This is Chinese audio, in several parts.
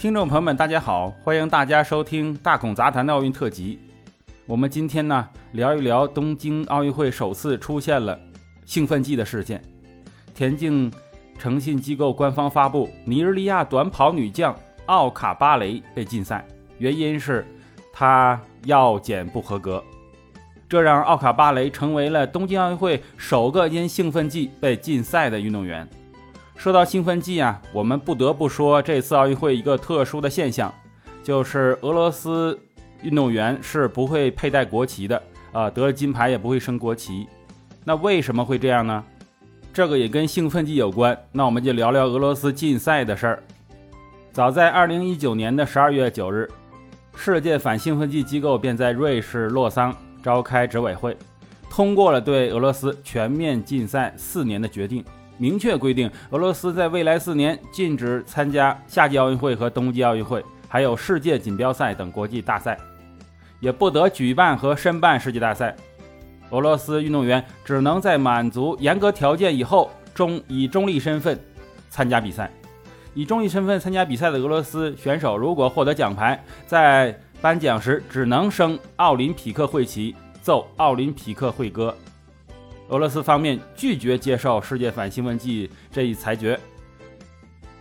听众朋友们，大家好，欢迎大家收听大孔杂谈的奥运特辑。我们今天呢聊一聊东京奥运会首次出现了兴奋剂的事件。田径诚信机构官方发布，尼日利亚短跑女将奥卡巴雷被禁赛，原因是她药检不合格。这让奥卡巴雷成为了东京奥运会首个因兴奋剂被禁赛的运动员。说到兴奋剂啊，我们不得不说这次奥运会一个特殊的现象，就是俄罗斯运动员是不会佩戴国旗的啊，得了金牌也不会升国旗。那为什么会这样呢？这个也跟兴奋剂有关。那我们就聊聊俄罗斯禁赛的事儿。早在2019年的12月9日，世界反兴奋剂机构便在瑞士洛桑召开执委会，通过了对俄罗斯全面禁赛四年的决定。明确规定，俄罗斯在未来四年禁止参加夏季奥运会和冬季奥运会，还有世界锦标赛等国际大赛，也不得举办和申办世界大赛。俄罗斯运动员只能在满足严格条件以后，中以中立身份参加比赛。以中立身份参加比赛的俄罗斯选手，如果获得奖牌，在颁奖时只能升奥林匹克会旗，奏奥林匹克会歌。俄罗斯方面拒绝接受世界反兴奋剂这一裁决，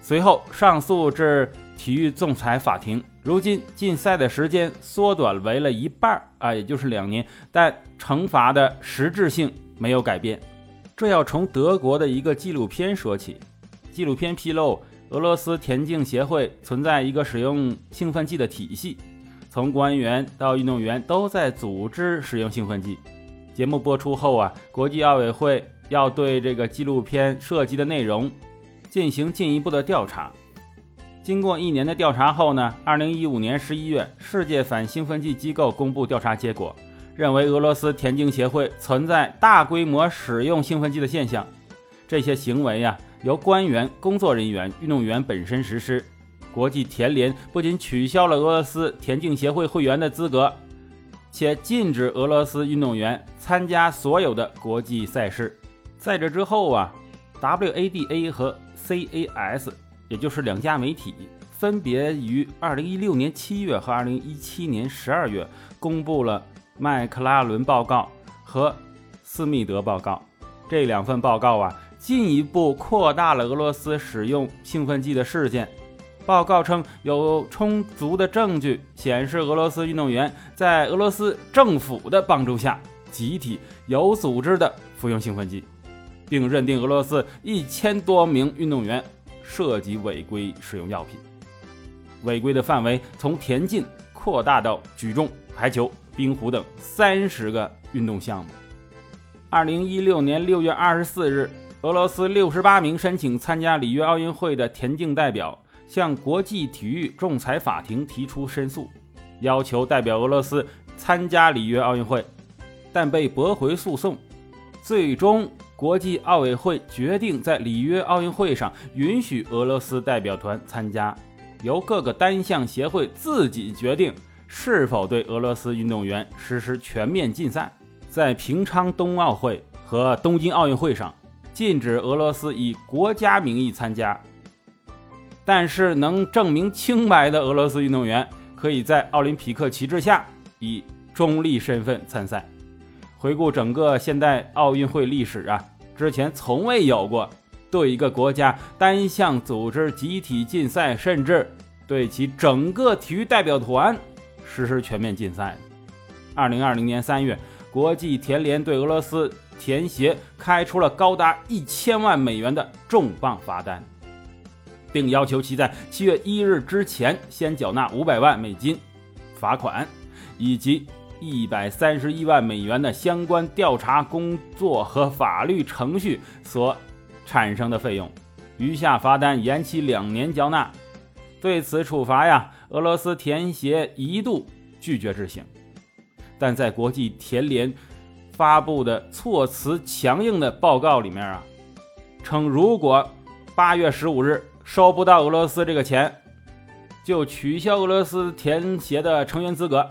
随后上诉至体育仲裁法庭。如今禁赛的时间缩短为了一半啊，也就是两年，但惩罚的实质性没有改变。这要从德国的一个纪录片说起。纪录片披露，俄罗斯田径协会存在一个使用兴奋剂的体系，从官员到运动员都在组织使用兴奋剂。节目播出后啊，国际奥委会要对这个纪录片涉及的内容进行进一步的调查。经过一年的调查后呢，二零一五年十一月，世界反兴奋剂机构公布调查结果，认为俄罗斯田径协会存在大规模使用兴奋剂的现象。这些行为呀，由官员、工作人员、运动员本身实施。国际田联不仅取消了俄罗斯田径协会会员的资格。且禁止俄罗斯运动员参加所有的国际赛事。在这之后啊，WADA 和 CAS，也就是两家媒体，分别于2016年7月和2017年12月公布了麦克拉伦报告和斯密德报告。这两份报告啊，进一步扩大了俄罗斯使用兴奋剂的事件。报告称，有充足的证据显示，俄罗斯运动员在俄罗斯政府的帮助下，集体有组织地服用兴奋剂，并认定俄罗斯一千多名运动员涉及违规使用药品。违规的范围从田径扩大到举重、排球、冰壶等三十个运动项目。二零一六年六月二十四日，俄罗斯六十八名申请参加里约奥运会的田径代表。向国际体育仲裁法庭提出申诉，要求代表俄罗斯参加里约奥运会，但被驳回诉讼。最终，国际奥委会决定在里约奥运会上允许俄罗斯代表团参加，由各个单项协会自己决定是否对俄罗斯运动员实施全面禁赛。在平昌冬奥会和东京奥运会上，禁止俄罗斯以国家名义参加。但是能证明清白的俄罗斯运动员可以在奥林匹克旗帜下以中立身份参赛。回顾整个现代奥运会历史啊，之前从未有过对一个国家单项组织集体禁赛，甚至对其整个体育代表团实施全面禁赛。二零二零年三月，国际田联对俄罗斯田协开出了高达一千万美元的重磅罚单。并要求其在七月一日之前先缴纳五百万美金罚款，以及一百三十一万美元的相关调查工作和法律程序所产生的费用。余下罚单延期两年交纳。对此处罚呀，俄罗斯田协一度拒绝执行，但在国际田联发布的措辞强硬的报告里面啊，称如果八月十五日。收不到俄罗斯这个钱，就取消俄罗斯田协的成员资格，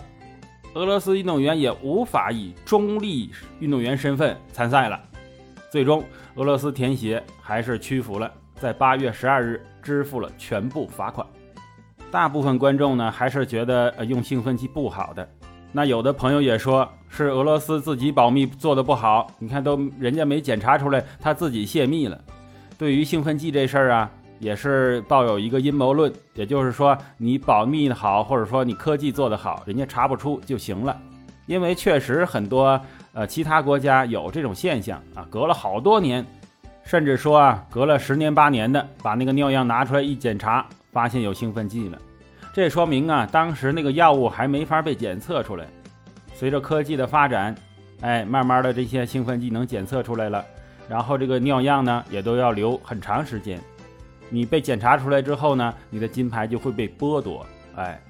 俄罗斯运动员也无法以中立运动员身份参赛了。最终，俄罗斯田协还是屈服了，在八月十二日支付了全部罚款。大部分观众呢还是觉得用兴奋剂不好的。那有的朋友也说是俄罗斯自己保密做的不好，你看都人家没检查出来，他自己泄密了。对于兴奋剂这事儿啊，也是抱有一个阴谋论，也就是说你保密的好，或者说你科技做得好，人家查不出就行了。因为确实很多呃其他国家有这种现象啊，隔了好多年，甚至说啊隔了十年八年的，把那个尿样拿出来一检查，发现有兴奋剂了。这说明啊，当时那个药物还没法被检测出来。随着科技的发展，哎，慢慢的这些兴奋剂能检测出来了，然后这个尿样呢也都要留很长时间。你被检查出来之后呢，你的金牌就会被剥夺。哎，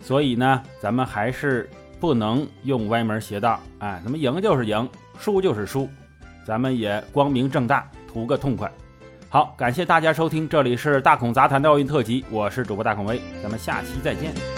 所以呢，咱们还是不能用歪门邪道。哎，咱们赢就是赢，输就是输，咱们也光明正大，图个痛快。好，感谢大家收听，这里是大孔杂谈的奥运特辑，我是主播大孔威，咱们下期再见。